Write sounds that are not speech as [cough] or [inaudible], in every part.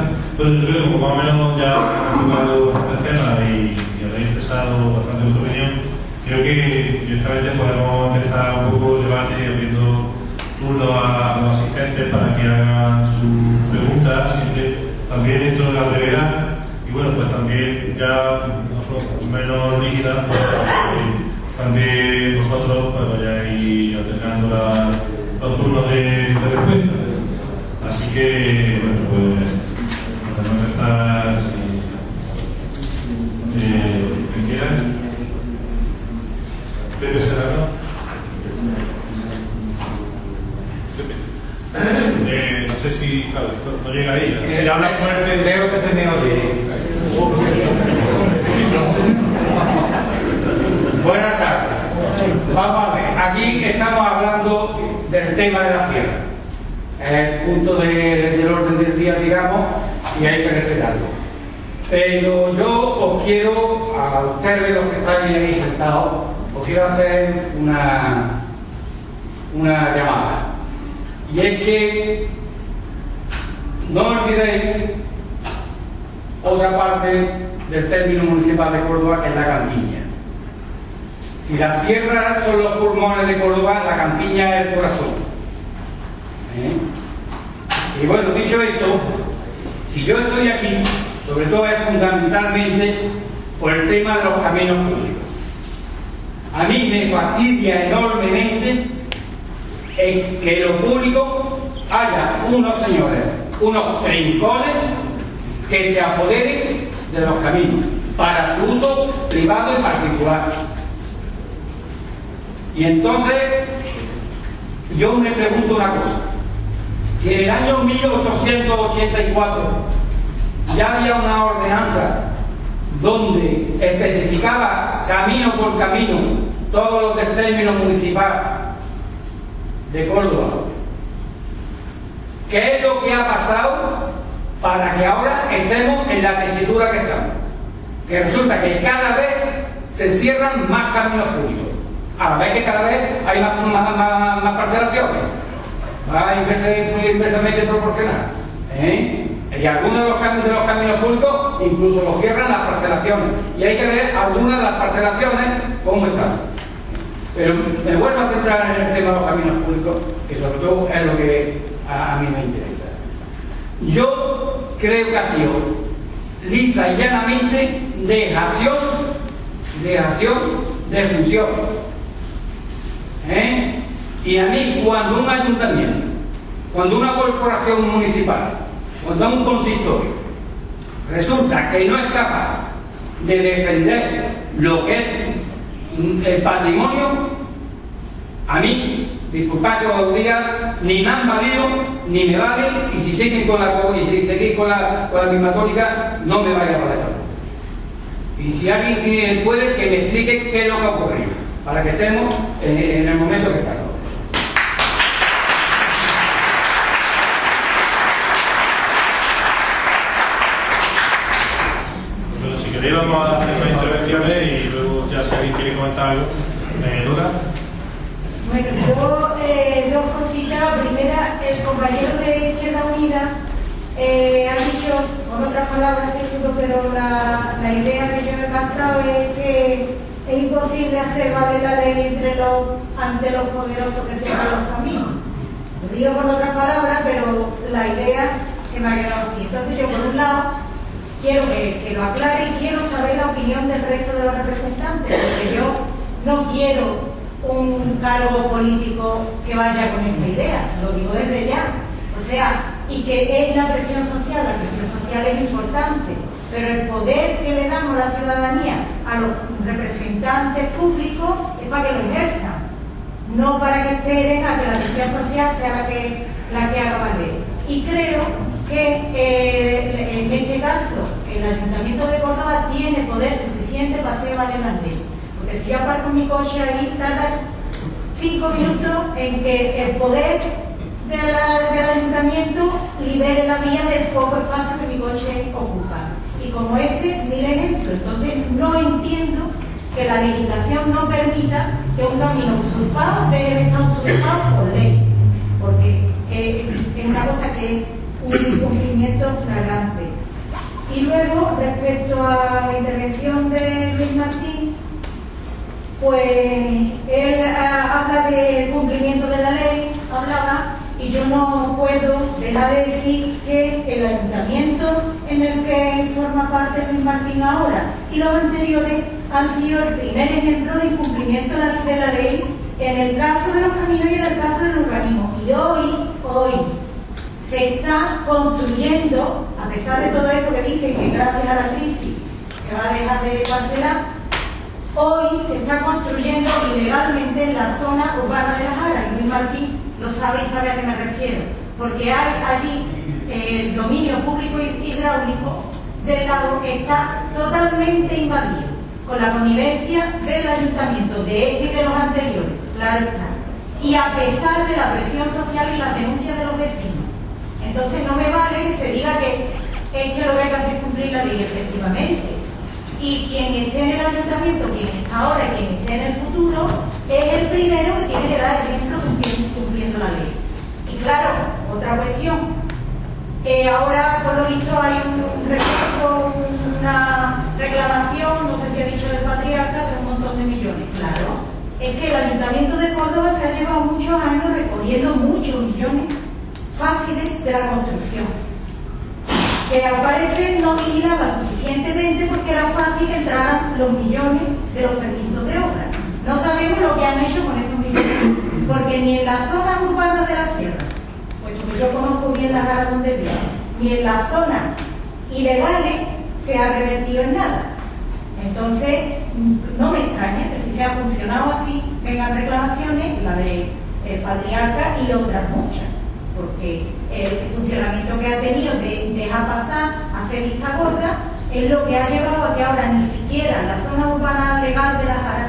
Vista. Pero yo creo que más o menos ya tocado el tema y, y habéis expresado bastante vuestra opinión. Creo que directamente podemos empezar un poco el debate abriendo turno a, los asistentes para que hagan sus preguntas, también dentro de la brevedad. Y bueno, pues también ya menos rígida, pues, también vosotros pues, vayáis alternando los turnos de respuesta. Así que, bueno, pues podemos empezar si eh, quiera. Pepe Serrano. Eh, no sé si, no llega ahí. Si habla fuerte. Creo que se me oye. Buenas tardes. Vamos a ver, aquí estamos hablando del tema de la sierra. Es el punto de- del orden del día, digamos, y hay que respetarlo. Pero yo os quiero, a ustedes los que están ahí sentados, os quiero hacer una, una llamada. Y es que no olvidéis otra parte del término municipal de Córdoba, que es la campiña. Si la sierra son los pulmones de Córdoba, la campiña es el corazón. ¿Eh? Y bueno, dicho esto, si yo estoy aquí, sobre todo es fundamentalmente por el tema de los caminos públicos. A mí me fastidia enormemente en que lo público haya unos señores, unos trincones que se apoderen de los caminos para su uso privado y particular. Y entonces yo me pregunto una cosa. Si en el año 1884 ya había una ordenanza donde especificaba camino por camino todos los del término municipal de Córdoba, ¿qué es lo que ha pasado para que ahora estemos en la tesitura que estamos? Que resulta que cada vez se cierran más caminos públicos, a la vez que cada vez hay más- más parcelaciones va inversa- inversamente proporcional. ¿eh? Y algunos de los, caminos, de los caminos públicos incluso los cierran las parcelaciones. Y hay que ver algunas de las parcelaciones cómo están. Pero me vuelvo a centrar en el tema de los caminos públicos, que sobre todo es lo que a, a mí me interesa. Yo creo que ha sido lisa y llanamente dejación, dejación de función. ¿Eh? Y a mí, cuando un ayuntamiento, cuando una corporación municipal, cuando un consistorio resulta que no es capaz de defender lo que es el patrimonio, a mí, disculpad que os diga, ni me han valido, ni me valen, y si siguen con la, si seguís con la, con la misma tónica, no me vaya a valer. Y si alguien puede, que me explique qué es lo que ha ocurrido, para que estemos en, en el momento que estamos. Vamos a hacer intervenciones y luego ya si alguien quiere comentar algo, eh, Nora. Bueno, yo eh, dos cositas. Primera, el compañero de Izquierda Unida eh, ha dicho, con otras palabras pero la, la idea que yo he captado es que es imposible hacer valer la ley entre los, ante los poderosos que cierran los caminos. Lo digo con otras palabras, pero la idea se me ha quedado así. Entonces yo, por un lado, quiero que, lo aclare y quiero saber la opinión del resto de los representantes, porque yo no quiero un cargo político que vaya con esa idea, lo digo desde ya. O sea, y que es la presión social, la presión social es importante, pero el poder que le damos a la ciudadanía a los representantes públicos es para que lo ejerzan, no para que esperen a que la presión social sea la que, la que haga valer. Y creo que en este caso el Ayuntamiento de Córdoba tiene poder suficiente para hacer valer la ley. Porque si yo aparco mi coche ahí, tarda cinco minutos en que el poder del ayuntamiento libere la vía del poco espacio que mi coche ocupa. Y como ese, mire ejemplo, entonces no entiendo que la legislación no permita que un camino usurpado deje de estar usurpado por ley, porque es una cosa que un incumplimiento flagrante. Y luego, respecto a la intervención de Luis Martín, pues él ah, habla del cumplimiento de la ley, hablaba, y yo no puedo dejar de decir que el ayuntamiento en el que forma parte Luis Martín ahora y los anteriores han sido el primer ejemplo de incumplimiento de la ley en el caso de los caminos y en el caso del urbanismo. Y hoy, hoy, se está construyendo, a pesar de todo eso que dicen que gracias a la crisis se va a dejar de cancelar, hoy se está construyendo ilegalmente en la zona urbana de La Jara. Y Luis Martín lo sabe y sabe a qué me refiero, porque hay allí eh, el dominio público hidráulico del lago que está totalmente invadido con la connivencia del ayuntamiento, de este y de los anteriores, claro está. Y a pesar de la presión social y la denuncia de los vecinos. Entonces no me vale que se diga que es que lo que hay que hacer cumplir la ley, efectivamente. Y quien esté en el ayuntamiento, quien está ahora y quien esté en el futuro, es el primero que tiene que dar el ejemplo cumpliendo la ley. Y claro, otra cuestión, eh, ahora, por lo visto, hay un recurso, una reclamación, no sé si ha dicho del patriarca, de un montón de millones. Claro, es que el Ayuntamiento de Córdoba se ha llevado muchos años recogiendo muchos millones fáciles de la construcción. Que al parecer no vigilaba suficientemente porque era fácil que entraran los millones de los permisos de obra. No sabemos lo que han hecho con esos millones, porque ni en la zona urbana de la sierra, yo conozco bien la cara donde vivo, ni en la zona ilegales se ha revertido en nada. Entonces, no me extraña que si se ha funcionado así, vengan reclamaciones, la de el patriarca y otras muchas, porque el funcionamiento que ha tenido de dejar pasar, hacer vista gorda, es lo que ha llevado a que ahora ni siquiera la zona urbana legal de la Jara,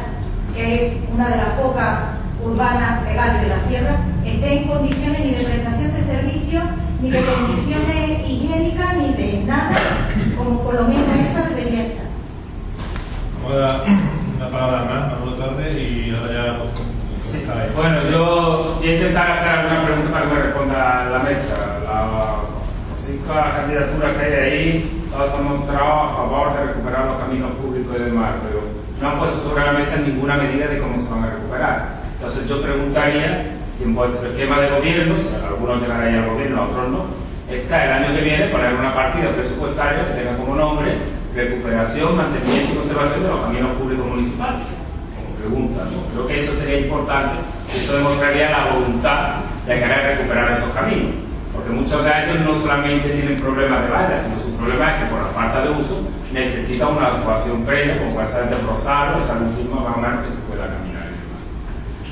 que es una de las pocas urbanas legales de la sierra, esté en condiciones ni de prestación de servicios, ni de condiciones higiénicas, ni de nada, como por lo menos esa debería estar. Vamos a dar la palabra a Manuel Torres y ahora ya pues, Bueno, yo voy a intentar hacer alguna pregunta para que me responda la mesa. La, cinco candidaturas que hay ahí, todas han mostrado a favor de recuperar los caminos públicos y demás, pero no han puesto sobre la mesa ninguna medida de cómo se van a recuperar. Entonces yo preguntaría si en vuestro esquema de gobierno, si algunos llegarán al gobierno, otros no, está el año que viene poner una partida presupuestaria que tenga como nombre recuperación, mantenimiento y conservación de los caminos públicos municipales. Pregunta. Creo que eso sería importante, eso demostraría la voluntad de querer recuperar esos caminos. Porque muchos de ellos no solamente tienen problemas de vallas, sino su problema es que por la falta de uso necesita una actuación previa, como puede ser el Rosario, el San más o menos que se pueda caminar.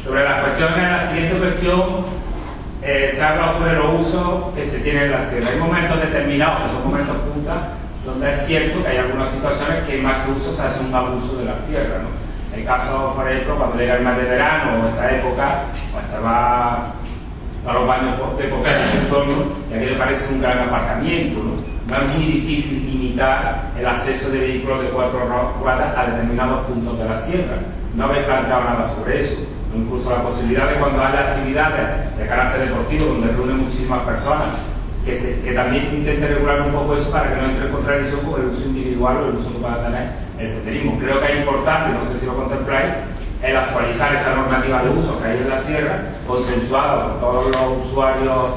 Sobre la cuestión, la siguiente cuestión, eh, se habla sobre los usos que se tienen en la sierra. Hay momentos determinados, que son momentos punta, donde es cierto que hay algunas situaciones que más que uso se hace un abuso de la sierra. ¿no? Hay casos, por ejemplo, cuando llega el mes de verano o esta época, cuando se va a los baños de época en entorno, y aquello parece un gran aparcamiento. no es muy difícil limitar el acceso de vehículos de cuatro ruedas a determinados puntos de la sierra. No habéis planteado nada sobre eso incluso la posibilidad de cuando haya actividades de carácter deportivo donde reúnen muchísimas personas, que, que también se intente regular un poco eso para que no entre en contradicción con el uso individual o el uso que pueda tener el senderismo. Creo que es importante, no sé si lo contempláis, el actualizar esa normativa de uso que hay en la sierra, consensuada por todos los usuarios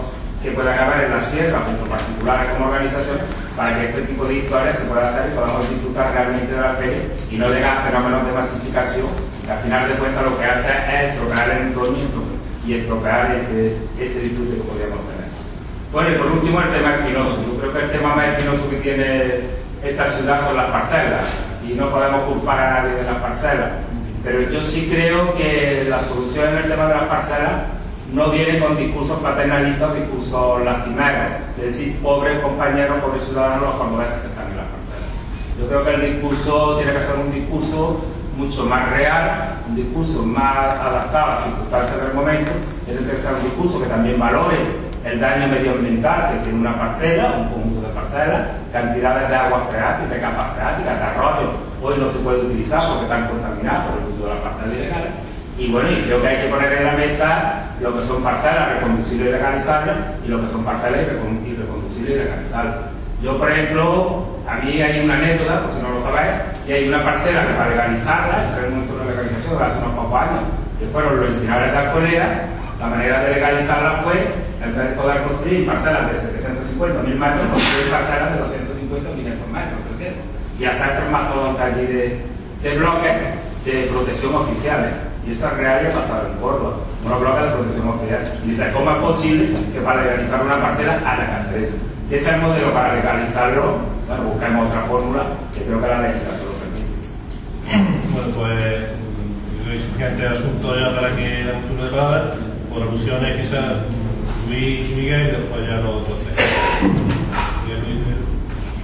que puedan haber en la sierra, tanto particulares como organizaciones, para que este tipo de historias se pueda hacer y podamos disfrutar realmente de la feria y no llegar a fenómenos de masificación al final de cuentas lo que hace es estropear el entorno y estropear ese, ese disfrute que podríamos tener. Bueno, y por último el tema espinoso. Yo creo que el tema más espinoso que tiene esta ciudad son las parcelas y no podemos culpar a nadie de las parcelas. Pero yo sí creo que la solución en el tema de las parcelas no viene con discursos paternalistas, discursos lastimeros, es decir, pobres compañeros, pobres ciudadanos los cordobeses que están en las parcelas. Yo creo que el discurso tiene que ser un discurso mucho más real, un discurso más adaptado a las circunstancias del momento, tiene que ser un discurso que también valore el daño medioambiental que tiene una parcela, un conjunto de parcelas, cantidades de aguas freáticas, de capas freáticas, de arroyos, hoy no se puede utilizar porque están contaminados por el uso de las parcelas ilegales. Y bueno, y creo que hay que poner en la mesa lo que son parcelas reconducibles y legalizables y lo que son parcelas irreconducibles y legalizables. Yo, por ejemplo, a mí hay una anécdota, por si no lo sabéis, y hay una parcela que para legalizarla, en nuestro de legalización hace unos pocos años, que fueron los incineradores de Alcolera, la manera de legalizarla fue, de poder construir parcelas de 750 mil metros, construir parcelas de 250 500 metros, 300, y hacer mastodontes allí de, de bloques de protección oficiales. Y eso es real y ha pasado en Córdoba, unos bloques de protección oficial. Y dice, ¿cómo es posible que para legalizar una parcela haya que hacer eso? Si ese es el modelo para legalizarlo, bueno, busquemos otra fórmula que creo que la legislación lo permite. Bueno, pues el siguiente asunto ya para que turno de palabra, por alusiones quizás Luis Miguel, y después ya los otros tres.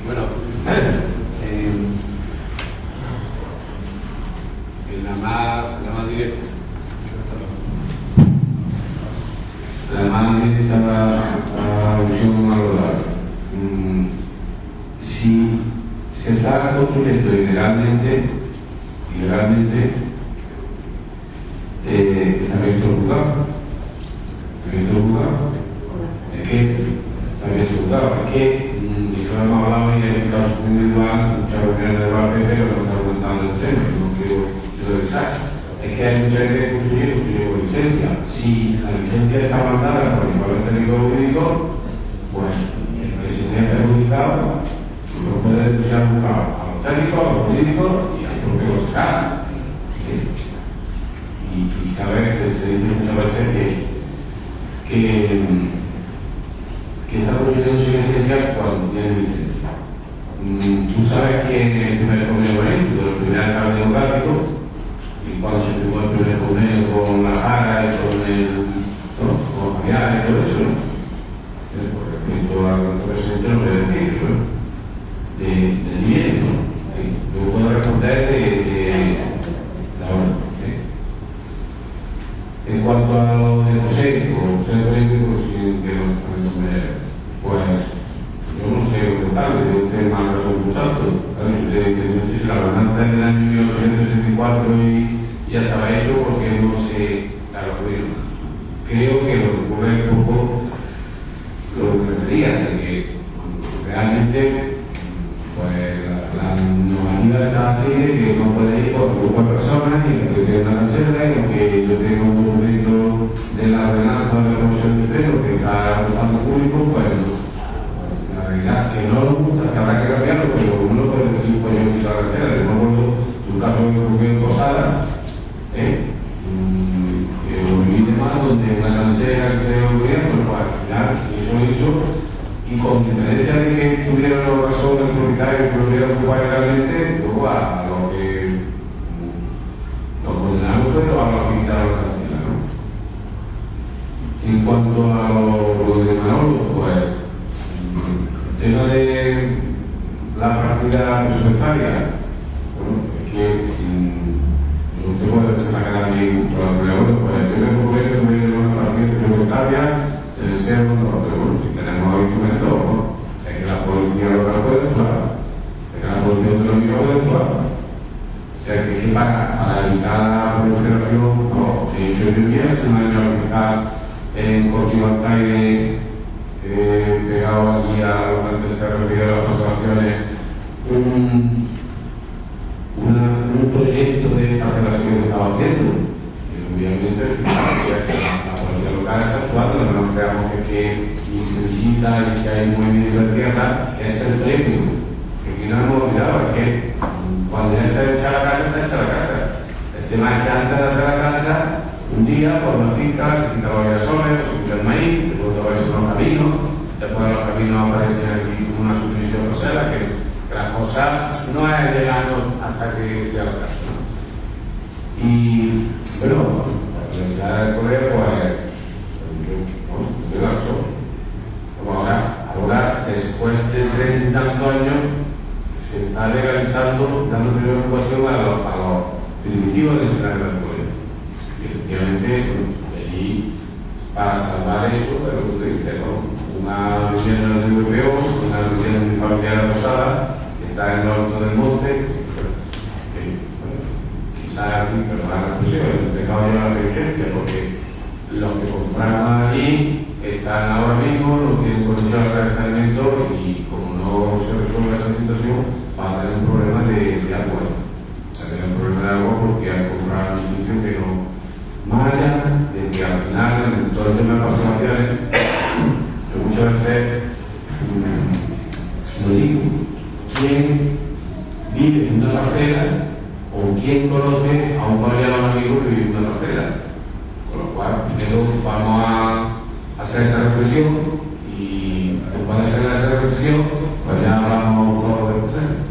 Bueno, [laughs] eh, en la más, la más directa, la más directa alusión a lo largo. Mm, Si se está construyendo ilegalmente, ilegalmente, eh, está abierto el lugar, abierto el lugar, es que abierto el lugar, es que, mm, y lo hemos hablado y en el caso individual, muchas reuniones de la PP, lo que está comentando el tema, no quiero revisar, es que hay mucha gente que construye, construye con licencia. Si la licencia está mandada por el informe técnico jurídico, pues el que se vea perjudicado lo puede denunciar a los técnicos, a los jurídicos y al propio fiscal. Y, y saber que se dice muchas veces que, que, que está construyendo su licencia cuando tiene licencia. Mm, Tú sabes que en el primer convenio político, el primer alcalde democrático, y cuando se firmó el primer convenio con la Jara y con el ¿no? con Javier y todo eso, ¿no? Por respecto al presidente no voy a decir, ¿no? De, del bien, ¿no? Yo puedo responder de, de la hora. En cuanto a lo de José, o si que pues yo no sé contarle, yo usted más razón un santo. Claro, si la ordenanza del año 1864 y ya estaba hecho porque no sé, claro, pero creo que lo que ocurre es un poco lo que refería, de que realmente pues la, la normativa está así de que no puede después de los caminos aparecen aquí una subdivisión, o sea, la que las cosas no es llegando hasta que se alcanza. ¿no? Y bueno, la realidad del poder, pues, eh, yo, ¿no? Como ahora, ahora, después de 30 años, se está legalizando, dando primera ocupación a los, a los primitivos del final del poder. Efectivamente, pues, ahí para salvar eso, pero como usted dice, ¿no? una reunión del europeo, una reunión familiar rosada, que está en el alto del monte, bueno, quizás, perdonad la expresión, he dejado ya la evidencia, porque los que compraron allí están ahora mismo, no tienen condición de almacenamiento y como no se resuelve esa situación, van a tener un problema de, de agua. Va a tener un problema de agua porque han comprado un sitio que no. Más allá de que al final, en todo el tema de parcelaciones, yo muchas veces mm, lo digo, ¿quién vive en una parcela o quién conoce a un familiar o un amigo que vive en una parcela? Con lo cual, primero vamos a hacer esa reflexión y después de hacer esa reflexión, pues ya hablamos todo de ustedes.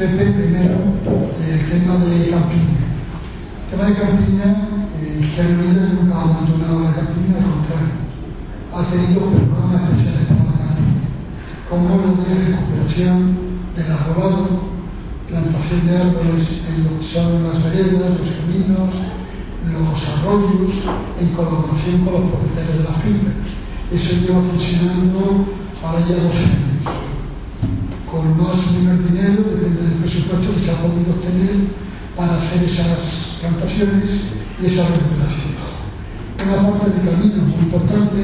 Pepe, primero, el tema de Campiña. El tema de Campiña, eh, que Unido nunca ha abandonado la Campiña, al contrario, ha tenido programas especiales para la Campiña, como lo de recuperación del arbolado, plantación de árboles en lo que son las veredas, los caminos, los arroyos, en colaboración con los propietarios de las fincas. Eso lleva funcionando para ya 12 años. Con más o menos dinero, depende del presupuesto que se ha podido obtener para hacer esas plantaciones y esas recuperaciones. Una parte de camino muy importante,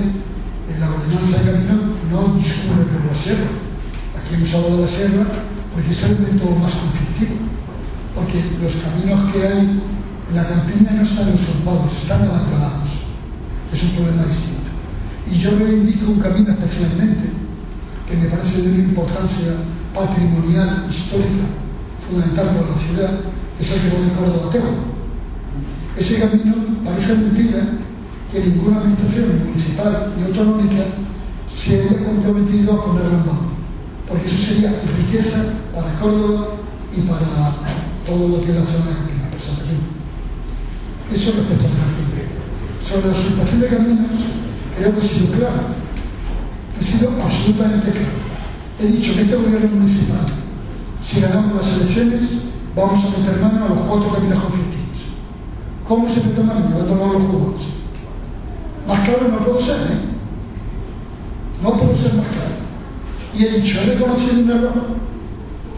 en la ordenanza de camino no discurre por la sierra. Aquí hemos hablado de la sierra, porque es el método más conflictivo, porque los caminos que hay en la campiña no están usurpados, están abandonados. Es un problema distinto. Y yo reivindico un camino especialmente, que me parece de una importancia patrimonial, histórica, fundamental para la ciudad, es el que va de Córdoba a Ese camino parece mentira que ninguna administración municipal ni autonómica se haya comprometido a ponerlo en marcha porque eso sería riqueza para Córdoba y para todo lo que es la zona de Santa Eso respecto a Campiña. Sobre la usurpación de caminos, creo que he sido claro. He sido absolutamente claro. He dicho que este gobierno municipal, si ganamos las elecciones, vamos a meter mano a los cuatro caminos conflictivos. ¿Cómo se mete mano? Llevándolo a los cubos. Más claro no puedo ser, ¿eh? No puedo ser más claro. Y he dicho, he reconocido un error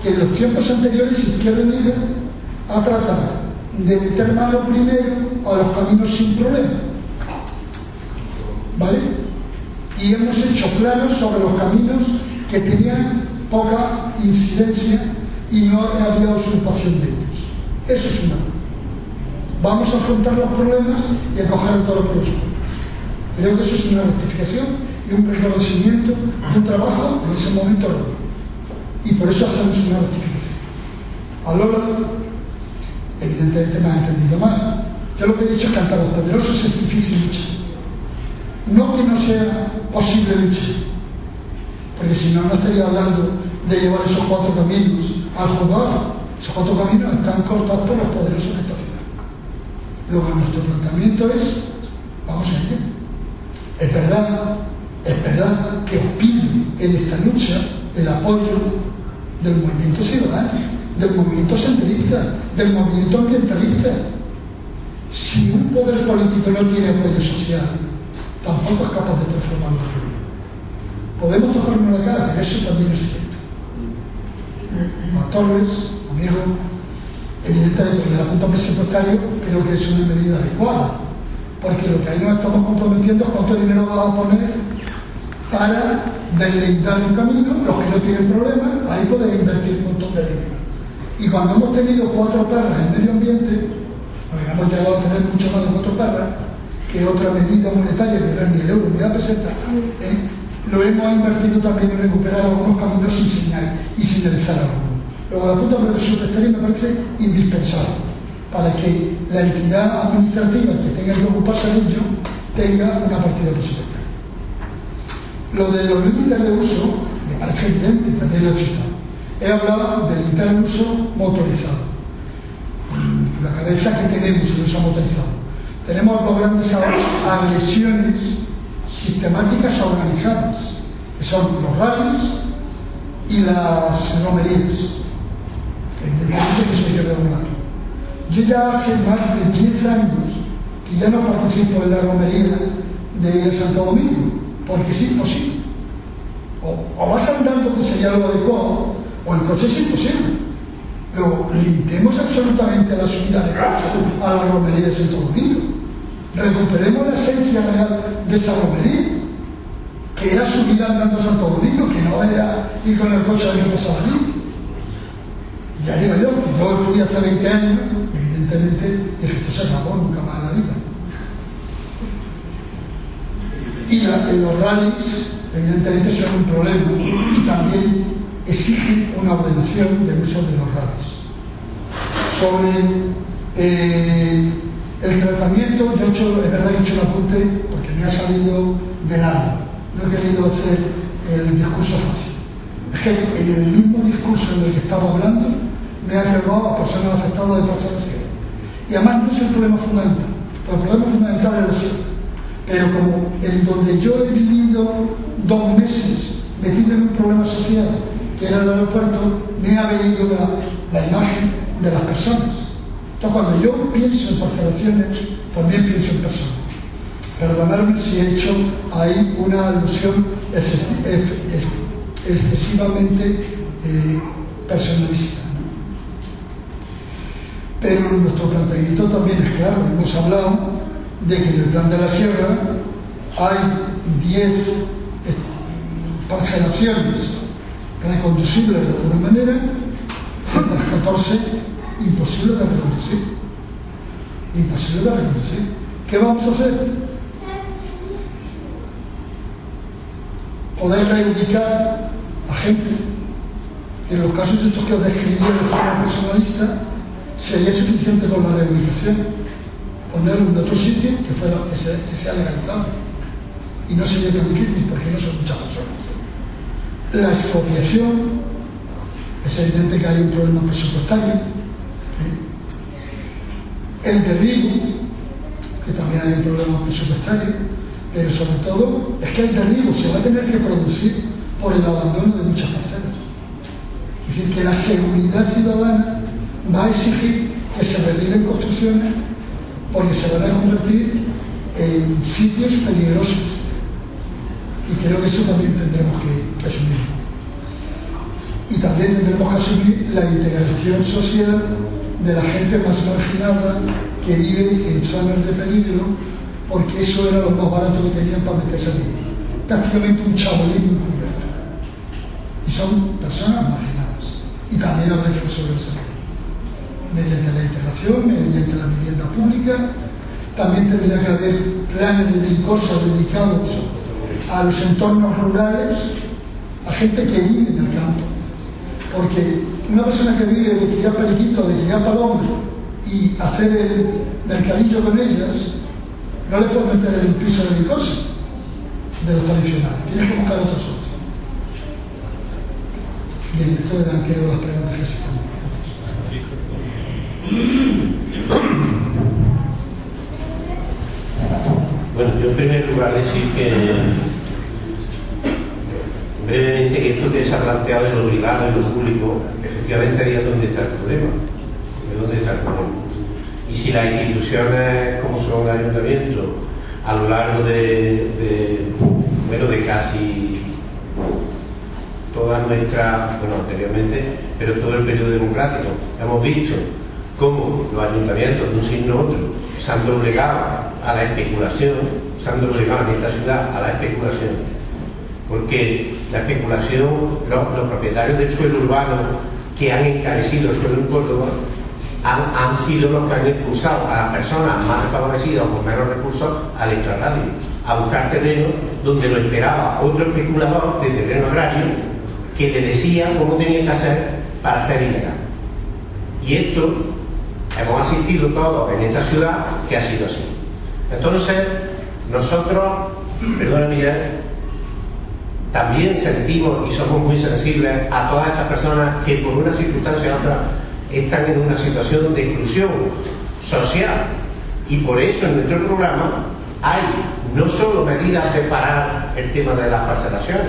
que en los tiempos anteriores Izquierda Unida ha tratado de meter mano primero a los caminos sin problema. ¿Vale? Y hemos hecho planos sobre los caminos que tenían poca incidencia y no había usurpación de ellos. Eso es una. Vamos a afrontar los problemas y a coger todos los pueblos. Creo que eso es una rectificación y un reconocimiento de un trabajo en ese momento Y por eso hacemos una rectificación. Ahora, evidentemente me ha entendido mal. Yo lo que he dicho es que ante los poderosos es difícil luchar. No que no sea posible luchar, porque si no, no estaría hablando de llevar esos cuatro caminos al juzgado. Esos cuatro caminos están cortados por los poderosos de esta ciudad. Luego, nuestro planteamiento es, vamos a ir. Es verdad es verdad que pide en esta lucha el apoyo del movimiento ciudadano, del movimiento centralista, del movimiento ambientalista. Si un poder político no tiene apoyo social, tampoco es capaz de transformar. Podemos tocarnos la cara, pero eso también es cierto. A Torres, amigo, evidentemente, el punto presupuestario, creo que es una medida adecuada, porque lo que ahí nos estamos comprometiendo es cuánto dinero va a poner para deleitar un camino, los que no tienen problemas, ahí pueden invertir un montón de dinero. Y cuando hemos tenido cuatro perras en medio ambiente, porque hemos llegado a tener mucho más de cuatro perras, que otra medida monetaria que no es ni el euro ni la peseta, ¿eh? Lo hemos invertido también en recuperar algunos caminos sin señal y señalizar algunos. Luego la puta presupuestaria me parece indispensable para que la entidad administrativa que tenga que ocuparse de ello tenga una partida presupuestaria. Lo de los límites de uso me parece evidente, también lo he citado. He hablado del límite de uso motorizado. La cabeza que tenemos en uso motorizado. tenemos dos grandes agresiones sistemáticas organizadas, que son los rallies y las romerías. Evidentemente que hay que regular. Yo ya hace más de 10 años que ya no participo en la romería de Santo Domingo, porque es imposible. O, o vas andando, que sería lo adecuado, o en coche es imposible. Lo limitemos absolutamente la subida de coche, a la romería de Santo Domingo. Recuperemos la esencia real de esa romería, que era subir andando a Santo Domingo, que no era ir con el coche a ver qué pasaba allí. Y ya digo yo, que yo fui hace 20 años, evidentemente, dije, esto se acabó nunca más en la vida. Y los rallies, evidentemente, son un problema y también exigen una ordenación del uso de los rallies. Sobre eh, el tratamiento, yo he hecho, es verdad he hecho un apunte porque me ha salido del alma. No he querido hacer el discurso fácil. Es que en el mismo discurso en el que estaba hablando me ha llevado a personas afectadas de parcelación. Y además no es el problema fundamental. El problema fundamental es el pero como en donde yo he vivido dos meses metido en un problema social, que era el aeropuerto, me ha venido la, imagen de las personas. Entonces, cuando yo pienso en parcelaciones, también pienso en personas. Perdonadme si he hecho ahí una alusión excesivamente eh, personalista. Pero nuestro planteamiento también es claro, hemos hablado de que en el plan de la sierra hay 10 eh, parcelaciones reconducibles de alguna manera, las 14 imposibles de reconducir. Imposible de reconducir. ¿Qué vamos a hacer? Poder reivindicar a gente. En los casos estos que os describí de forma personalista, sería suficiente con la reivindicación ponerlo en otro sitio que, fuera, que, sea, legalizado. Y no sería tan difícil porque no son muchas personas. La expropiación, es evidente que hay un problema presupuestario. El derribo, que también hay un problema presupuestario, pero sobre todo es que el derribo se va a tener que producir por el abandono de muchas parcelas. Es decir, que la seguridad ciudadana va a exigir que se derriben construcciones porque se van a convertir en sitios peligrosos. Y creo que eso también tendremos que, asumir. Y también tendremos que asumir la integración social de la gente más marginada que vive en zonas de peligro, porque eso era lo más barato que tenían para meterse allí. Prácticamente un chabolín encubierto. Y son personas marginadas. Y también habrá que resolverse mediante la integración, mediante la vivienda pública. También tendría que haber planes de ICOSA dedicados a los entornos rurales, a gente que vive en el campo. Porque una persona que vive de criar periquitos, de criar palomas y hacer el mercadillo con ellas, no le puede meter el piso de ICOSA, de lo tradicional. Tienes que buscar otra solución. Bien, esto eran creo las preguntas que se bueno, yo en primer lugar decir que que esto que se ha planteado de lo privado y lo público, efectivamente ahí es donde está el problema. dónde está el problema. Y si las instituciones como son el ayuntamiento a lo largo de, bueno, de casi toda nuestra, bueno, anteriormente, pero todo el periodo democrático, hemos visto cómo los ayuntamientos de un signo u otro se han doblegado a la especulación, se han doblegado en esta ciudad a la especulación, porque la especulación, los, propietarios del suelo urbano que han encarecido el suelo en Córdoba han, sido los que han expulsado a las personas más favorecidas o con menos recursos al extrarradio, a buscar terreno donde lo esperaba otro especulador de terreno agrario que le decía cómo tenía que hacer para ser ilegal. Y esto hemos asistido todos en esta ciudad que ha sido así. Entonces, nosotros, perdón Miguel, también sentimos y somos muy sensibles a todas estas personas que por una circunstancia u otra están en una situación de exclusión social, Y por eso en nuestro programa hay no solo medidas de parar el tema de las parcelaciones,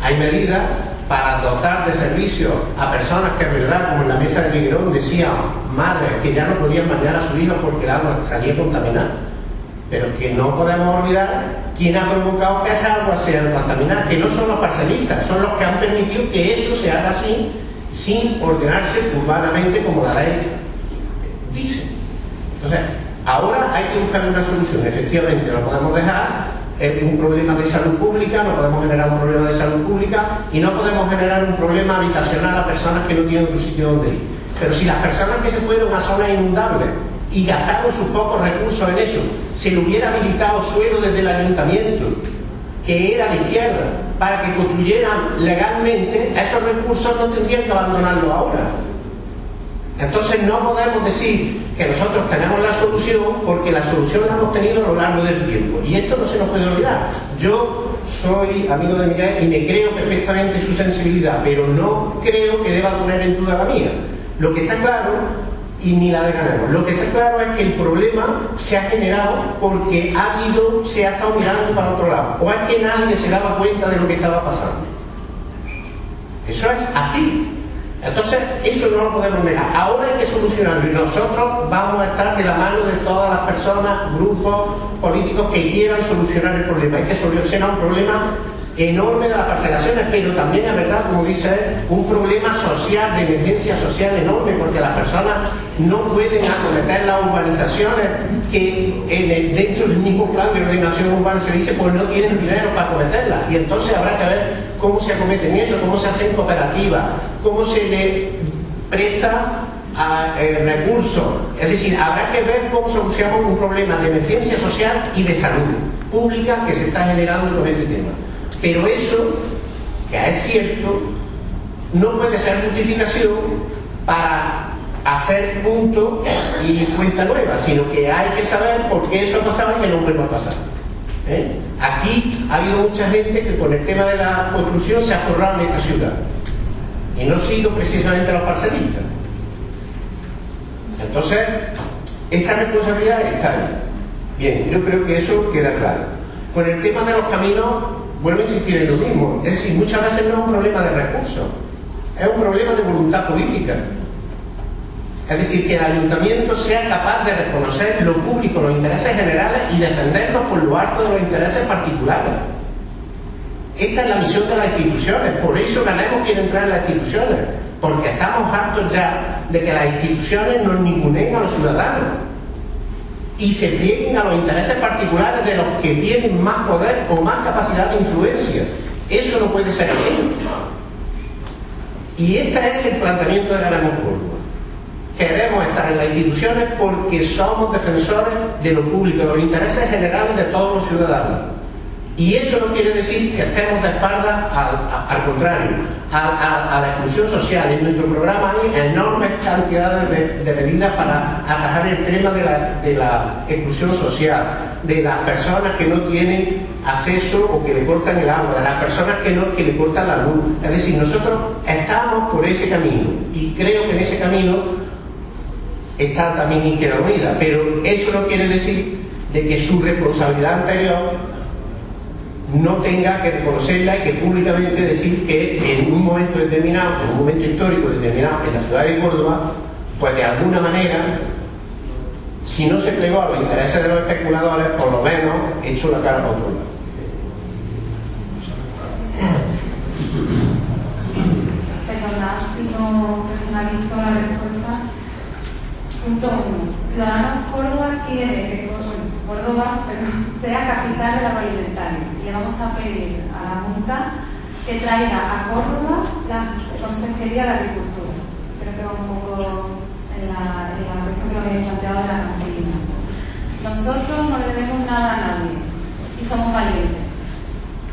hay medidas para dotar de servicios a personas que, en verdad, como en la mesa de Miguelón decían, madres que ya no podían bañar a su hijo porque el agua salía contaminada. Pero que no podemos olvidar quién ha provocado que esa agua sea contaminada, que no son los parcelistas, son los que han permitido que eso se haga así, sin ordenarse urbanamente como la ley dice. Entonces, ahora hay que buscar una solución. Efectivamente, no podemos dejar es un problema de salud pública, no podemos generar un problema de salud pública y no podemos generar un problema habitacional a personas que no tienen un sitio donde ir. Pero si las personas que se fueron a zonas inundables y gastaron sus pocos recursos en eso, se le hubiera habilitado suelo desde el ayuntamiento, que era de izquierda, para que construyeran legalmente, esos recursos no tendrían que abandonarlo ahora. Entonces no podemos decir que nosotros tenemos la solución porque la solución la hemos tenido a lo largo del tiempo. Y esto no se nos puede olvidar. Yo soy amigo de Miguel y me creo perfectamente su sensibilidad, pero no creo que deba poner en duda la mía. Lo que está claro, y ni la de ganemos, lo que está claro es que el problema se ha generado porque ha habido, se ha estado mirando para otro lado, o es que nadie se daba cuenta de lo que estaba pasando. Eso es así. Entonces, eso no lo podemos negar. Ahora hay que solucionarlo y nosotros vamos a estar de la mano de todas las personas, grupos políticos que quieran solucionar el problema. Hay que solucionar un problema enorme de las parcelaciones, pero también es verdad, como dice él, un problema social, de emergencia social enorme, porque las personas no pueden acometer las urbanizaciones que en dentro del mismo plan de ordenación urbana se dice, pues no tienen dinero para acometerlas. Y entonces habrá que ver cómo se acometen eso, cómo se hacen cooperativas, cómo se le presta a, eh, recursos. Es decir, habrá que ver cómo solucionamos un problema de emergencia social y de salud pública que se está generando con este tema. Pero eso, que es cierto, no puede ser justificación para hacer punto y cuenta nueva, sino que hay que saber por qué eso ha pasado y que no vuelva a pasar. ¿Eh? Aquí ha habido mucha gente que con el tema de la construcción se ha forrado en esta ciudad. Y no ha sido precisamente los parcelistas. Entonces, esta responsabilidad está ahí. Bien, yo creo que eso queda claro. Con el tema de los caminos, vuelvo a insistir en lo mismo. Es decir, muchas veces no es un problema de recursos, es un problema de voluntad política. Es decir, que el ayuntamiento sea capaz de reconocer lo público, los intereses generales y defenderlos por lo alto de los intereses particulares. Esta es la misión de las instituciones, por eso ganamos quiere entrar en las instituciones, porque estamos hartos ya de que las instituciones nos ningunen a los ciudadanos y se plieguen a los intereses particulares de los que tienen más poder o más capacidad de influencia. Eso no puede ser así. Y este es el planteamiento de Ganamos Córdoba. Queremos estar en las instituciones porque somos defensores de lo público, de los intereses generales de todos los ciudadanos. Y eso no quiere decir que estemos de espaldas, al, contrario, a, la exclusión social. En nuestro programa hay enormes cantidades de, medidas para atajar el tema de la, exclusión social, de las personas que no tienen acceso o que le cortan el agua, de las personas que, no, que le cortan la luz. Es decir, nosotros estamos por ese camino y creo que en ese camino está también Izquierda Unida, pero eso no quiere decir de que su responsabilidad anterior no tenga que reconocerla y que públicamente decir que en un momento determinado, en un momento histórico determinado en la ciudad de Córdoba, pues de alguna manera, si no se plegó a los intereses de los especuladores, por lo menos echó la cara para otro lado. Perdonad si no personalizo la respuesta. Punto. Ciudadanos Córdoba quiere que Córdoba sea capital del agroalimentario. Le vamos a pedir a la Junta que traiga a Córdoba la Consejería de Agricultura. Creo que va un poco en la, cuestión que lo habéis planteado de la cantina. Nosotros no le debemos nada a nadie y somos valientes.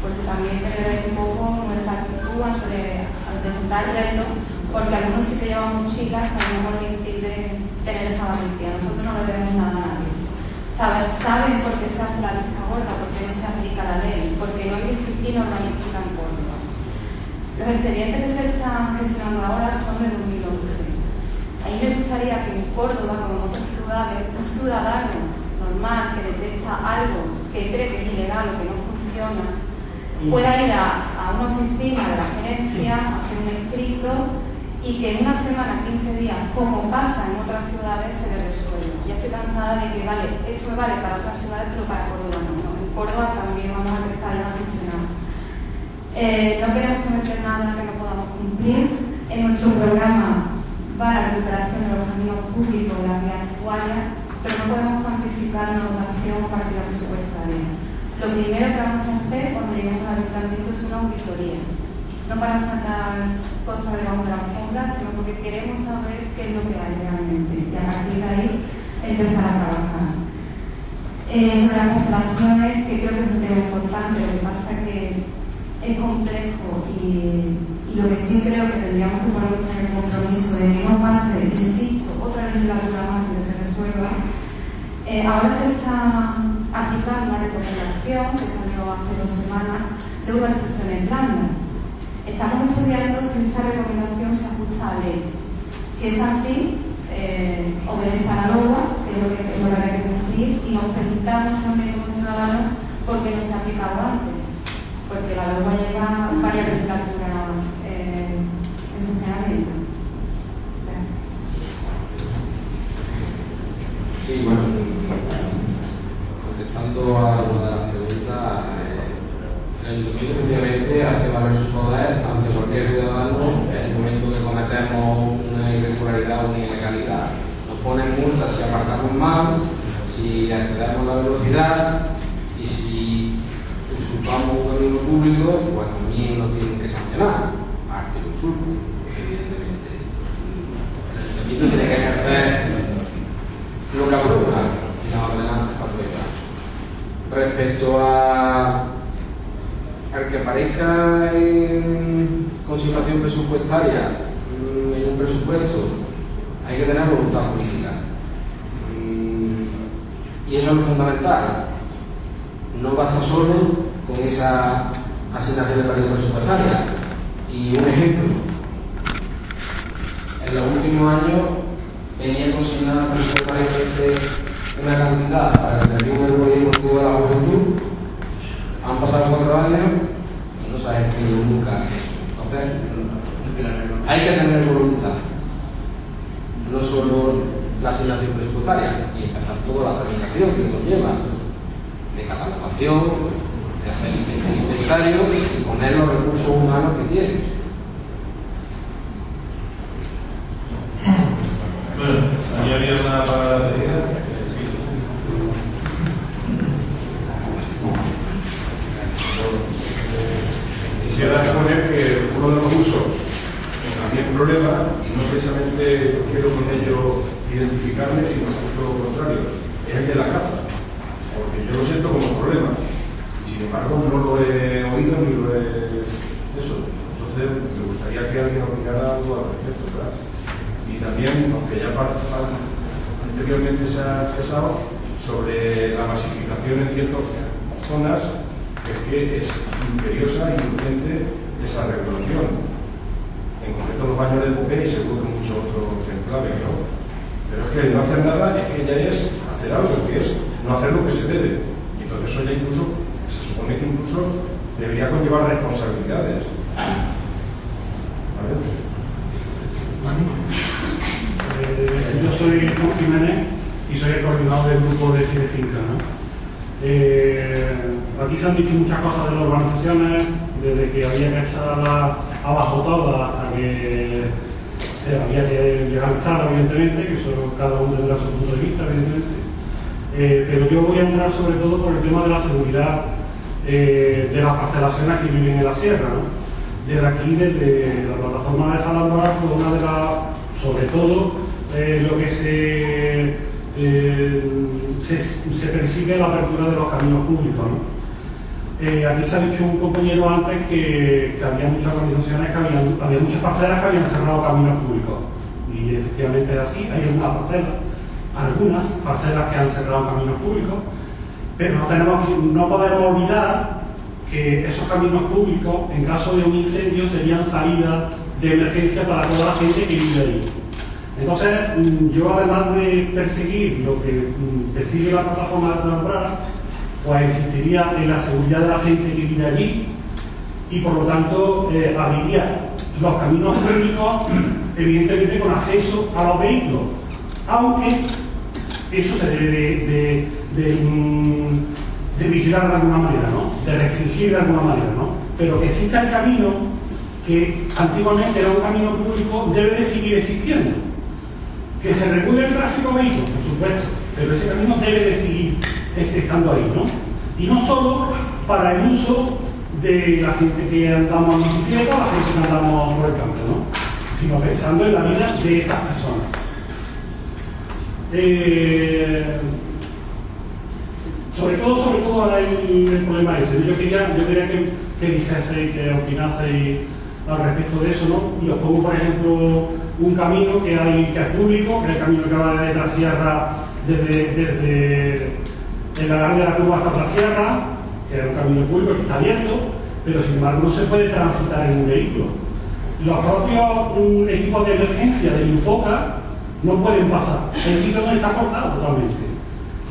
Pues también te ver un poco está actitud ante, ante juntar reto, porque algunos sí que llevan mochilas que a impiden tener esa valentía. Nosotros no le debemos nada a nadie saben, por qué se hace la lista gorda, por qué no se aplica la ley, porque no hay disciplina urbanística en Córdoba. Los expedientes que se están gestionando ahora son de 2011. A mí me gustaría que en Córdoba, como en otras ciudades, un ciudadano normal que detecta algo que cree que es ilegal o que no funciona, pueda ir a, a una oficina de la gerencia, hacer un escrito y que en una semana, 15 días, como pasa en otras ciudades, se le resuelva. Ya estoy cansada de que, vale, esto vale para otras ciudades, pero para Córdoba no. En Córdoba también vamos a empezar a funcionar. Eh, no queremos prometer nada que no podamos cumplir. En nuestro programa va la recuperación de los caminos públicos de las vías actuales, pero no podemos cuantificar una dotación partida presupuestaria. Lo primero que vamos a hacer cuando lleguemos al ayuntamiento es una auditoría no para sacar debajo de la alfombra, sino porque queremos saber qué es lo que hay realmente y a partir de ahí empezar a trabajar. Eh, sobre las constelaciones, que creo que es un tema importante, lo que pasa que es complejo y, y lo que sí creo que tendríamos que poner en compromiso de que no pase, insisto, otra legislatura más y que se resuelva. Eh, ahora se está aplicando una recomendación que salió hace dos semanas de urbanizaciones blandas Estamos estudiando si esa recomendación se ajusta a la ley. Si es así, eh, obedece a la LOA, que es lo que, es lo que hay que cumplir, y nos preguntamos también como ciudadanos por qué no se ha aplicado antes. Porque la LOA lleva varias legislaturas eh, en funcionamiento. Sí, bueno, contestando a una de las preguntas, el ayuntamiento efectivamente hace valer su poder ante cualquier ciudadano en el momento que cometemos una irregularidad o una ilegalidad. Nos ponen multas si aparcamos mal, si accedemos a la velocidad y si usurpamos un camino público, pues también nos tienen que sancionar, parte del usurpo, evidentemente. El ayuntamiento tiene que ejercer lo que aprueba y las ordenanzas que aprueba. Respecto a al que aparezca en consignación presupuestaria mm, en un presupuesto, hay que tener voluntad política. Mm, y eso es lo fundamental. No basta solo con esa asignación de partida presupuestaria. Y un ejemplo, en los últimos años venía consignada presupuestariamente una cantidad para el 31 del Deportivo de la Juventud han pasado cuatro años y no se ha escrito nunca eso. Entonces, hay que tener voluntad, no solo la asignación toda la tramitación que conlleva de catalogación, de hacer el inventario y poner los recursos humanos que tienes. Bueno, ahí había una palabra pedida. quisiera exponer que uno de los usos también problema, y no precisamente quiero con ello identificarme, sino todo lo contrario, es el de la caza. Porque yo lo siento como problema, y sin embargo no lo he oído ni lo he. Eso. Entonces me gustaría que alguien opinara algo al respecto, ¿verdad? Y también, aunque ya anteriormente se ha expresado, sobre la masificación en ciertas zonas es que es imperiosa y urgente esa regulación. En concreto los baños del buque y seguro que muchos otros enclaves, ¿no? Pero es que no hacer nada es que ya es hacer algo, que es no hacer lo que se debe. Y entonces eso ya incluso, se supone que incluso debería conllevar responsabilidades. ¿Vale? Eh, yo soy Juan Jiménez y soy el coordinador del grupo de Cine Finca. Eh, aquí se han dicho muchas cosas de las urbanizaciones, desde que había que echarla abajo todas hasta que había que legalizar, evidentemente, que eso cada uno tendrá su punto de vista, evidentemente. Eh, pero yo voy a entrar sobre todo por el tema de la seguridad eh, de las parcelaciones que viven en la sierra. ¿no? Desde aquí, desde la plataforma de Salamora, fue una de las, sobre todo, eh, lo que se se, se, persigue la apertura de los caminos públicos. Eh, aquí se ha dicho un compañero antes que, que había muchas organizaciones, que había muchas parcelas que habían cerrado caminos públicos. Y efectivamente es así, hay algunas parcelas, algunas parcelas que han cerrado caminos públicos, pero no, tenemos que, no podemos olvidar que esos caminos públicos, en caso de un incendio, serían salidas de emergencia para toda la gente que vive ahí. Entonces, mm, yo además de perseguir lo que mm, persigue la plataforma de Zambrana, pues insistiría en la seguridad de la gente que vive allí y por lo tanto eh, abriría los caminos públicos, evidentemente con acceso a los vehículos, aunque eso se debe de, de, mm, de vigilar de alguna manera, ¿no? de restringir de alguna manera, ¿no? pero que exista el camino que antiguamente era un camino público debe de seguir existiendo. Que se regule el tráfico vehículo, por supuesto, pero ese camino debe de seguir estando ahí, ¿no? Y no solo para el uso de la gente que andamos en bicicleta, la gente que andamos por el campo, ¿no? Sino pensando en la vida de esas personas. Eh, sobre todo, sobre todo el, el problema ese. Yo quería, yo quería que, que dijese, que opinaseis al respecto de eso, ¿no? Y os pongo, por ejemplo, un camino que hay que es público, que es el camino que va desde la sierra, desde, desde el lagar de la curva hasta la sierra, que es un camino público que está abierto, pero sin embargo no se puede transitar en un vehículo. Los propios equipos de emergencia del Infoca no pueden pasar. El sitio no está cortado totalmente.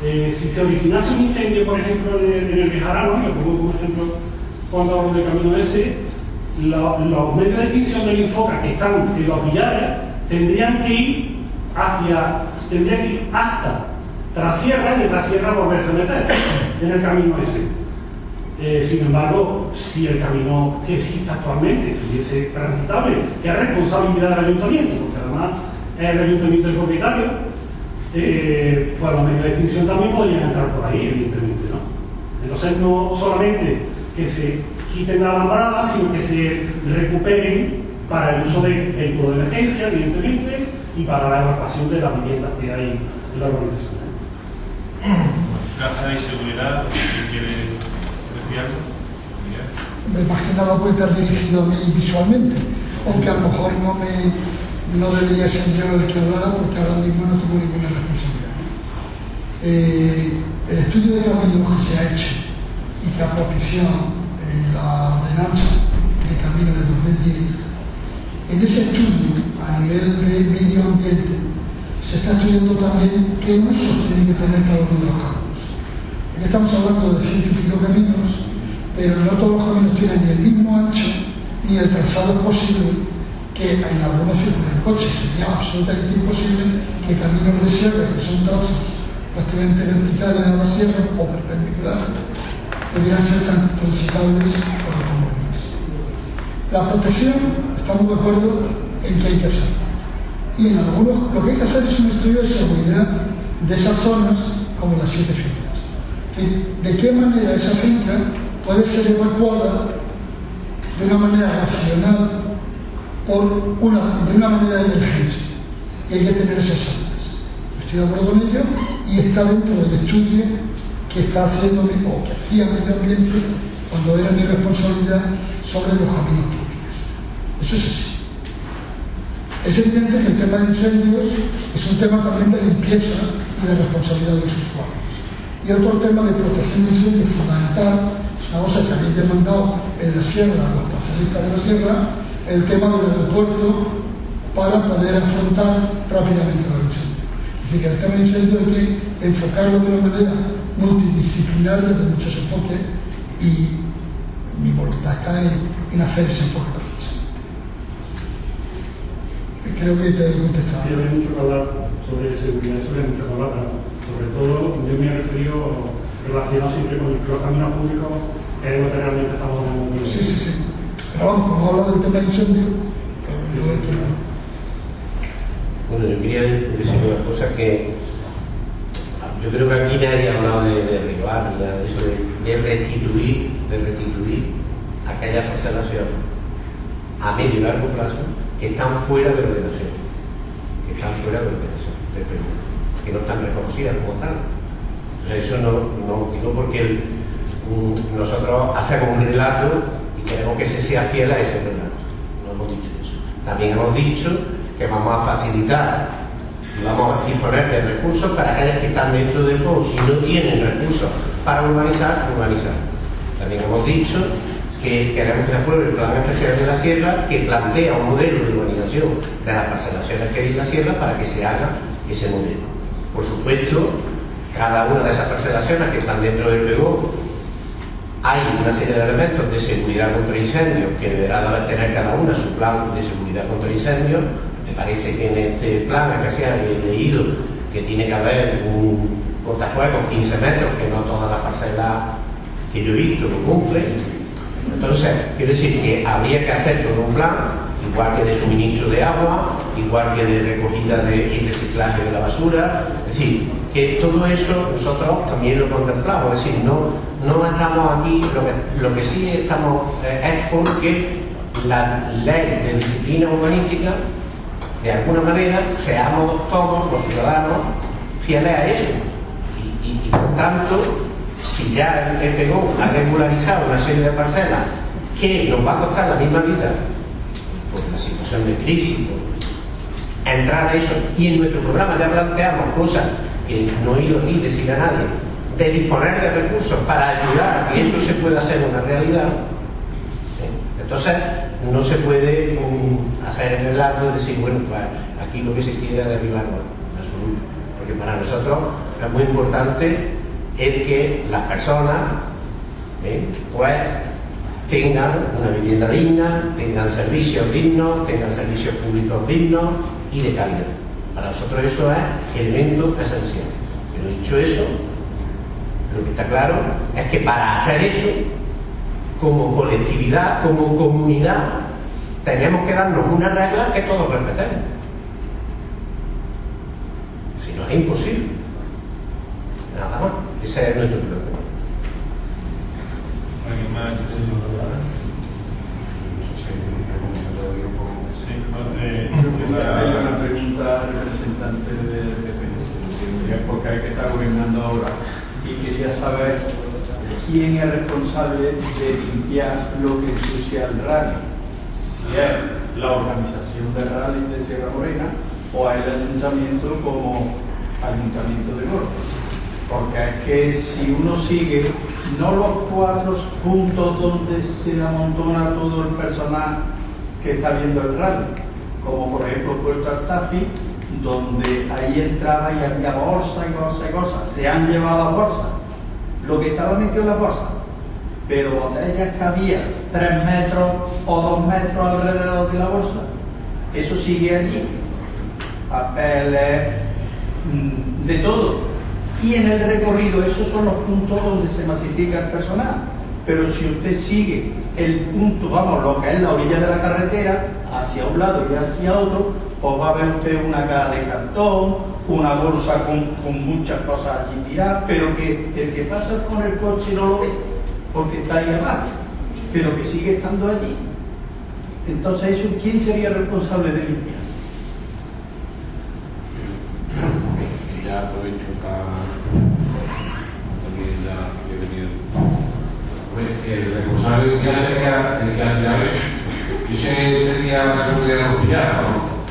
Eh, si se originase un incendio, por ejemplo, en el, en el Bejarano, y pongo como ejemplo cuando hablo del camino ese, lo, los medios de extinción del Infoca que están en los villares tendrían que ir hacia, tendrían que ir hasta Trasierra y de Trasierra volverse a meter en el camino ese. Eh, sin embargo, si el camino que existe actualmente estuviese transitable, que es responsabilidad del ayuntamiento, porque además es el ayuntamiento el propietario, eh, pues los medios de extinción también podrían entrar por ahí, evidentemente, ¿no? Entonces, no solamente que se quiten la alambrada, sino que se recuperen para el uso de vehículos de emergencia, evidentemente, y para la evacuación de las viviendas que hay en la organización. Caja y seguridad, ¿quiere más que nada puede estar dirigido a mí visualmente, aunque a lo mejor no me no debería ser yo el que hablara porque ahora mismo no tengo ninguna responsabilidad. Eh, el estudio de camino que se ha hecho y que ha propiciado eh, la ordenanza de camino de 2010, en ese estudio a nivel de medio ambiente se está estudiando también qué usos tiene que tener cada uno de los caminos. Aquí estamos hablando de ciento y pico caminos, pero no todos los caminos tienen ni el mismo ancho ni el trazado posible que en algunos círculos de coches sería absolutamente imposible que caminos de sierra, que son trazos prácticamente verticales a la sierra o perpendiculares, pudieran ser tan transitables los comunes. La protección, estamos de acuerdo en que hay que hacer. Y en algunos, lo que hay que hacer es un estudio de seguridad de esas zonas como las siete fincas. Decir, de qué manera esa finca puede ser evacuada de una manera racional por de una manera de emergencia. Y hay que tener esas zonas. Estoy de acuerdo con ello y está dentro del estudio que está haciendo o que hacía medio ambiente cuando era mi responsabilidad sobre los caminos públicos. Eso es así. Es evidente que el tema de incendios es un tema también de limpieza y de responsabilidad de los usuarios. Y otro tema de protección de incendios fundamental, es una cosa que habéis demandado en la sierra, a los parcelistas de la sierra, el tema del aeropuerto para poder afrontar rápidamente los incendios. Es decir, que el tema de incendios hay que enfocarlo de una manera multidisciplinar desde muchos enfoques y mi voluntad está en, en hacer ese enfoque Creo que te he contestado. Sí, hay mucho que hablar sobre seguridad, sobre mucho que hablar. Sobre todo, yo me he referido relacionado siempre con los caminos públicos, que es lo que realmente estamos hablando. Sí, sí, sí. Pero vamos, como habla del tema de incendio, pues yo he que Bueno, yo quería decir una cosa que yo creo que aquí nadie ha hablado de derribar, de, eso de, de restituir, de restituir aquellas parcelas a medio y largo plazo que están fuera de ordenación, que están fuera de ordenación del Perú, que no están reconocidas como tal. O sea, eso no, no digo porque el, um, nosotros hacemos un relato y queremos que se sea fiel a ese relato. No hemos dicho eso. También hemos dicho que vamos a facilitar y vamos a disponer de recursos para aquellas que están dentro del FOR y no tienen recursos para urbanizar, urbanizar. También hemos dicho que queremos que se apruebe el Plan Especial de la Sierra que plantea un modelo de urbanización de las parcelaciones que hay en la Sierra para que se haga ese modelo. Por supuesto, cada una de esas parcelaciones que están dentro del PEGO hay una serie de elementos de seguridad contra incendios que deberá tener cada una su plan de seguridad contra incendios. Me parece que en este plan, que se ha leído, que tiene que haber un cortafuegos 15 metros, que no todas las parcelas que yo he visto lo cumplen. Entonces, quiero decir que habría que hacer todo un plan, igual que de suministro de agua, igual que de recogida y reciclaje de la basura. Es decir, que todo eso nosotros también lo contemplamos. Es decir, no, no estamos aquí, lo que, lo que sí estamos eh, es porque la ley de disciplina urbanística, de alguna manera, seamos todos los ciudadanos fieles a eso. Y por tanto, si ya el PGO ha regularizado una serie de parcelas que nos va a costar la misma vida por la situación de crisis, por entrar a eso, y en nuestro programa ya planteamos cosas que no he aquí a decir a nadie, de disponer de recursos para ayudar a que eso se pueda hacer una realidad, entonces no se puede um, hacer el relato de decir, bueno, pues aquí lo que se quiere es derribar solución, porque para nosotros es muy importante el que las personas ¿eh? pues tengan una vivienda digna, tengan servicios dignos, tengan servicios públicos dignos y de calidad. Para nosotros eso es elemento esencial. Pero dicho eso, lo que está claro es que para hacer eso, como colectividad, como comunidad, tenemos que darnos una regla que todos respetemos. Si no es imposible. Nada más. Ese es nuestro problema. ¿Alguien más? Quería hacerle una pregunta al representante del PP, porque hay que estar gobernando ahora, y quería saber quién es responsable de limpiar lo que ensucia el rally, si es la organización del rally de Sierra Morena o el ayuntamiento como ayuntamiento de Norte. Porque es que si uno sigue no los cuatro puntos donde se amontona todo el personal que está viendo el rally, como por ejemplo Puerto Artafi, donde ahí entraba y había bolsa y bolsa y bolsa. Se han llevado las bolsas, lo que estaba metido en la bolsa, pero botellas que había tres metros o dos metros alrededor de la bolsa, eso sigue allí. Papeles, mm, de todo. Y en el recorrido, esos son los puntos donde se masifica el personal. Pero si usted sigue el punto, vamos, lo que es la orilla de la carretera, hacia un lado y hacia otro, pues va a ver usted una caja de cartón, una bolsa con, con muchas cosas allí tiradas, pero que el que pasa con el coche no lo ve, porque está ahí abajo, pero que sigue estando allí. Entonces, ¿quién sería responsable de limpiar? Aprovecho para también ya que. Pues que el responsable ya sería el que final ese sería la seguridad nuclear, ¿no?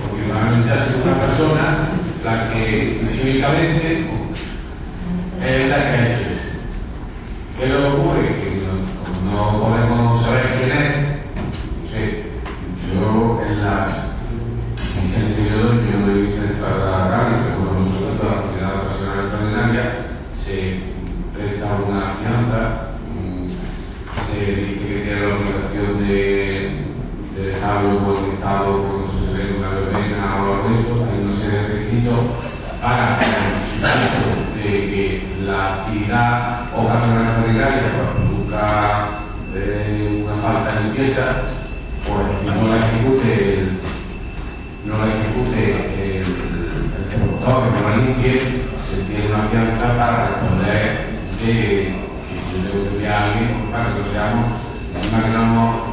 Porque normalmente es una persona la que cívicamente es la que ha hecho eso. ¿Qué le ocurre? Que no, no podemos saber quién es. No sé, yo en las licencias que yo doy, yo doy licencia para la radio, pero como nosotros la se presta una fianza, se dice que tiene la obligación de, de dejarlo conectado cuando se ve una verbena o algo de eso, hay una serie de requisitos para el de que la actividad ocasional extraordinaria produzca eh, una falta de limpieza, pues no la ejecute el no la ejecute el, el que no la limpie, se tiene una fianza para responder de que yo que enviar a alguien, pues para que lo seamos, no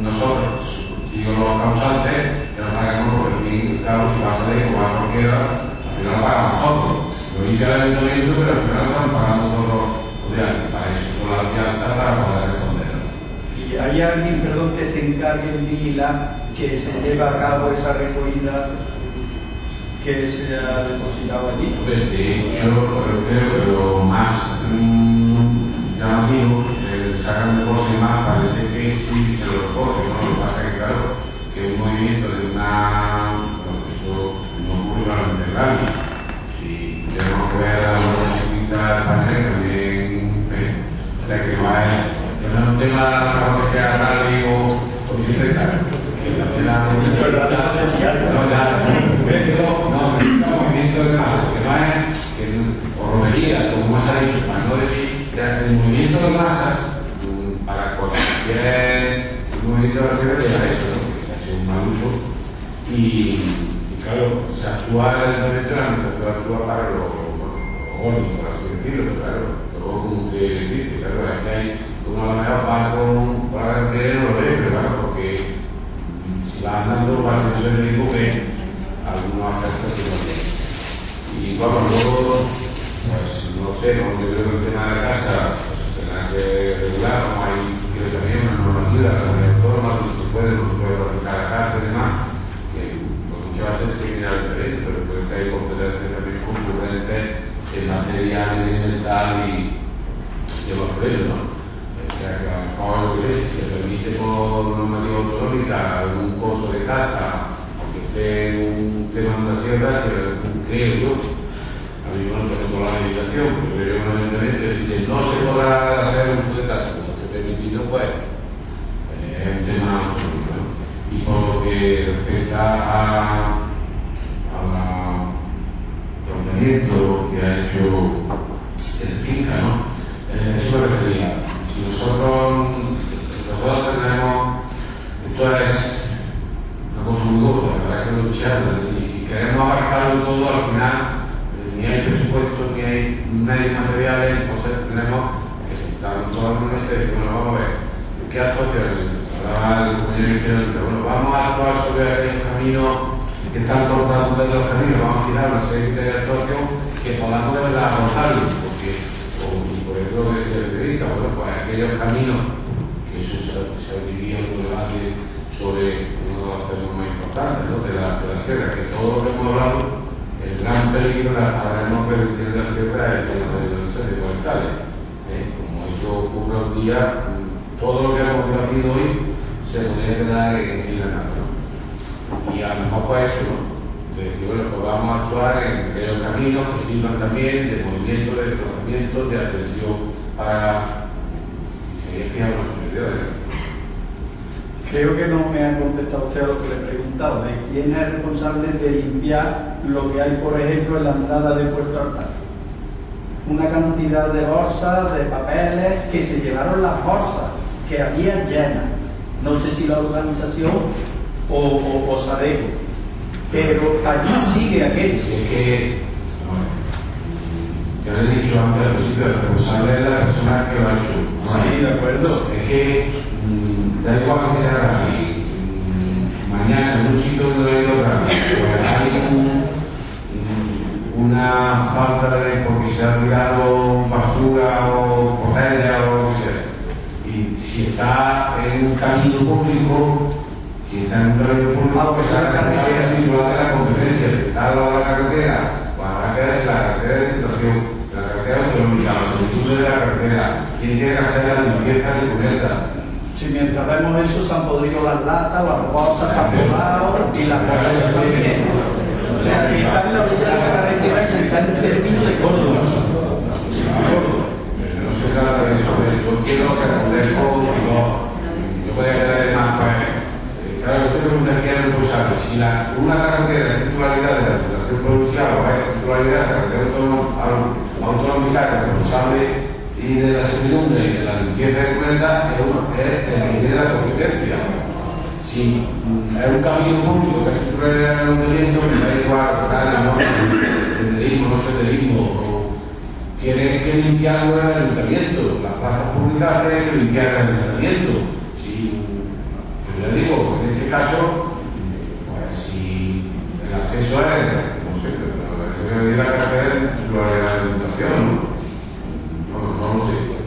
nosotros, digo los causantes, que nos pagamos por el fin, claro, si pasa de como a cualquiera, al final lo pagamos todos. Lo limpia el ayuntamiento, pero al final están pagando todos los diarios. Para eso son las fianzas para poder responder. Y hay alguien, perdón, que se encargue en vigilar que se lleva a cabo esa recogida que se ha depositado allí. De hecho, creo que lo más llamativo, el sacan un coche más, parece que sí se lo recoge, ¿no? Lo que pasa es que, claro, que un movimiento de una. Bueno, eso no ocurre solamente en rally. Si tenemos que ver a ciclistas españoles también, eh, o sea que no que no es un tema de que sea rally o, bicicleta, la no, no, pero movimiento de masa, que no es, que como más ha dicho, para no decir, el movimiento de masas, para cualquier movimiento de acción era eso, que se hace un mal uso, y, claro, se actúa el la administración actúa para lo, bueno, lo gónico, por así decirlo, claro, todo como que dice, claro, es que hay, uno a lo mejor va con, carretera y no lo ve, pero claro, porque si va a ser el mismo que algunos aspectos que no tiene. Y bueno, luego, pues no sé, ¿no? yo creo que el tema de la casa pues, tendrá que regular, como hay creo también una normativa de la comunidad autónoma donde se puede, no se puede fabricar la casa y demás, que pues, muchas veces es criminal diferente, pero creo que hay competencias también concurrentes en materia medioambiental y de los precios, ¿no? O sea, que a lo mejor lo que es, si se permite por normativa autonómica un costo de casa, aunque esté en un tema de una sierra, que creo yo, a mí no me tengo la limitación, pero creo que un ayuntamiento es decir, no se podrá hacer uso de casa, como esté permitido, pues eh, es un tema autonómico. ¿no? Y por lo que respecta a, a la planteamiento que ha hecho el finca, ¿no? Eh, eso me refería. Si nosotros, nosotros tenemos, esto es una cosa muy gorda, la verdad que lo luchamos, y si queremos abarcarlo todo, al final eh, ni hay presupuesto, ni hay medios materiales, entonces tenemos que sentarnos todos los meses y decir, bueno, vamos a ver, ¿qué actuaciones? Hablaba el compañero Izquierdo, bueno, vamos a actuar sobre aquellos caminos que están cortados de los caminos, vamos a tirar una serie de actuación que podamos de verdad abordarlo, porque, o, y por ejemplo, que se dedica, bueno, pues aquellos caminos, que eso se, se abriría un debate sobre uno de los temas más importantes, ¿no? de, la, de la sierra, que todo lo que hemos hablado, el gran peligro de la no permitir de la sierra es el incendios forestales. ¿eh? Como eso ocurre hoy día, todo lo que hemos debatido hoy se podría quedar en, en la nada. ¿no? Y a lo mejor pues eso, ¿no? De decir, bueno, pues vamos a actuar en aquellos caminos que sirvan también de movimiento, de desplazamiento, de atención para seguir fijando las prioridades. Creo que no me ha contestado usted a lo que le he preguntado, de quién es responsable de limpiar lo que hay, por ejemplo, en la entrada de Puerto Altar. Una cantidad de bolsas, de papeles, que se llevaron las bolsas, que había llenas. No sé si la organización o, o, o Sadeco, pero allí sigue aquello. Es que, ya le he dicho antes al principio, el responsable es la persona que lo ha hecho. ¿no? Sí, de acuerdo. Es que mm, da igual que sea mm, mañana en un sitio donde otra rally, pues hay un- mm, una falta de porque se ha tirado basura o botella o lo que sea. Y si está en un camino público, si está en un camino público, pues la carretera titular de la competencia, está al lado de la carretera, pues habrá que verse la carretera de situación, la carretera autonómica, la solicitud de la carretera, quién tiene que hacer la limpieza de cubierta. Si mientras vemos eso se han podrido las latas, las bolsas se han volado y las botellas también. O sea, que está en la orilla de la carretera que está en el de Córdoba. Córdoba. No de eso, pero yo quiero que reflejo, yo, yo podría quedar más, pues, eh, claro, yo te preguntaría el responsable. Si la, una carretera es titularidad de la Diputación Provincial o es titularidad de la carretera autonómica, responsable y de la servidumbre y de la limpieza de cuentas es, es el que tiene la competencia. Si es un camino público que es titularidad del ayuntamiento, me da igual, ¿verdad? no, senderismo, no senderismo, o que limpiarlo el ayuntamiento. Las plazas públicas tienen que limpiar el ayuntamiento. Si, yo le digo, en este caso, pues si el acceso es, no sé, pero debería que hacer la de la Diputación, ¿no? No, no lo sé.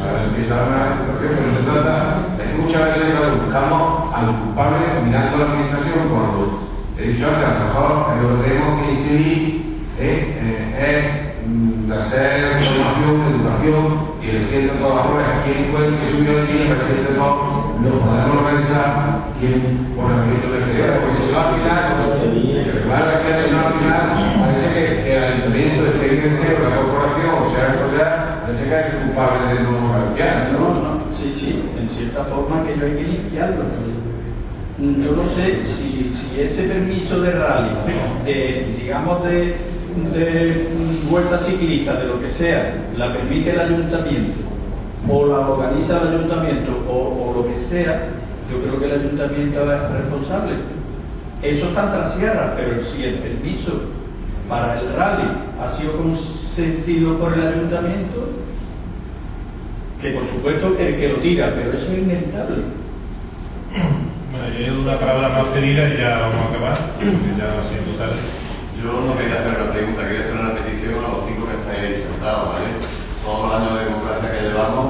Sea, empieza la Diputación, pero no se trata, es que muchas veces buscamos al culpable mirando la administración cuando he dicho antes, a lo mejor lo que tenemos que incidir es, eh, es mm, de hacer formación, educación y de todas las pruebas, quién fue el que subió allí, si no lo podemos organizar quién por de que sea, porque si no al final, claro, es que si no al final parece que, el ayuntamiento esté bien entero, la corporación, o sea, la parece que es culpable de no limpiar, No, no, sí, sí, en cierta forma que yo hay que limpiarlo. Yo no sé si, si ese permiso de rally, eh, digamos de, de vuelta ciclista, de lo que sea, la permite el ayuntamiento o la organiza el ayuntamiento o, lo que sea, yo creo que el ayuntamiento es responsable. Eso está en la sierra, pero si el permiso para el rally ha sido consentido por el ayuntamiento, que por supuesto que, que lo tira, pero eso es inevitable. Bueno, yo una palabra más pedida y ya vamos a acabar, porque ya va siendo tarde. Yo no quería hacer una pregunta, quería hacer una petición a los cinco que estáis sentados, ¿vale? Todos los años de democracia que llevamos,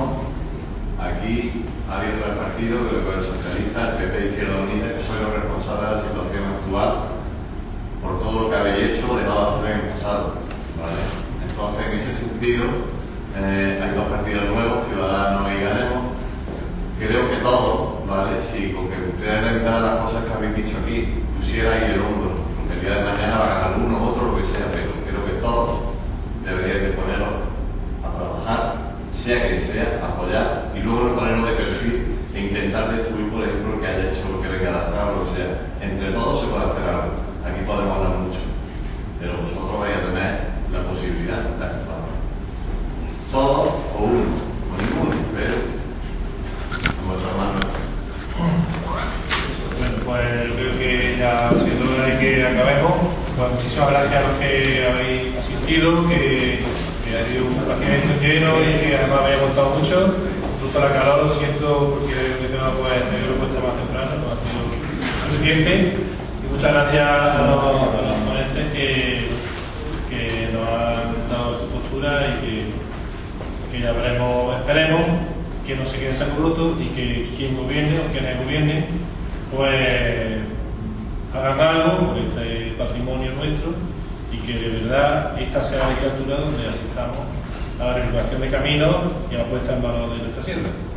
aquí ha habido el partido, creo que el socialista, el PP Izquierda Unida, que soy los responsables de la situación actual por todo lo que habéis hecho de hacer en el pasado, ¿vale? Entonces, en ese sentido, eh, hay dos partidos nuevos, Ciudadanos y Ganemos. Creo que todos, ¿vale? Si con que ustedes revisaran las cosas que habéis dicho aquí, pusierais el hombro, porque el día de mañana va a ganar uno, otro, lo que sea, pero creo que todos deberíais de poneros a trabajar, sea quien sea, a apoyar, y luego no ponernos de perfil e intentar destruir, por ejemplo, lo que haya hecho, lo que venga de atrás, o lo que sea. Entre todos se puede hacer algo. Aquí podemos hablar mucho, pero vosotros vais a tener la posibilidad de actuar. Todos o uno, o ninguno, pero en vuestras manos. Bueno, pues creo que ya siendo hora de que acabemos. Pues muchísimas gracias a los que habéis asistido, que ha sido un paciente lleno y que además me haya gustado mucho. Incluso la calor lo siento porque el tema pues tenerlo puesto más temprano, no ha sido suficiente. Y muchas gracias a los, ponentes que, que nos han dado su postura y que, que ya esperemos que no se quede saco roto y que quien gobierne o quienes gobiernen pues hagan algo por este patrimonio nuestro y que de verdad esta sea la legislatura donde asistamos a la regulación de caminos y a la puesta en valor de nuestra gracias.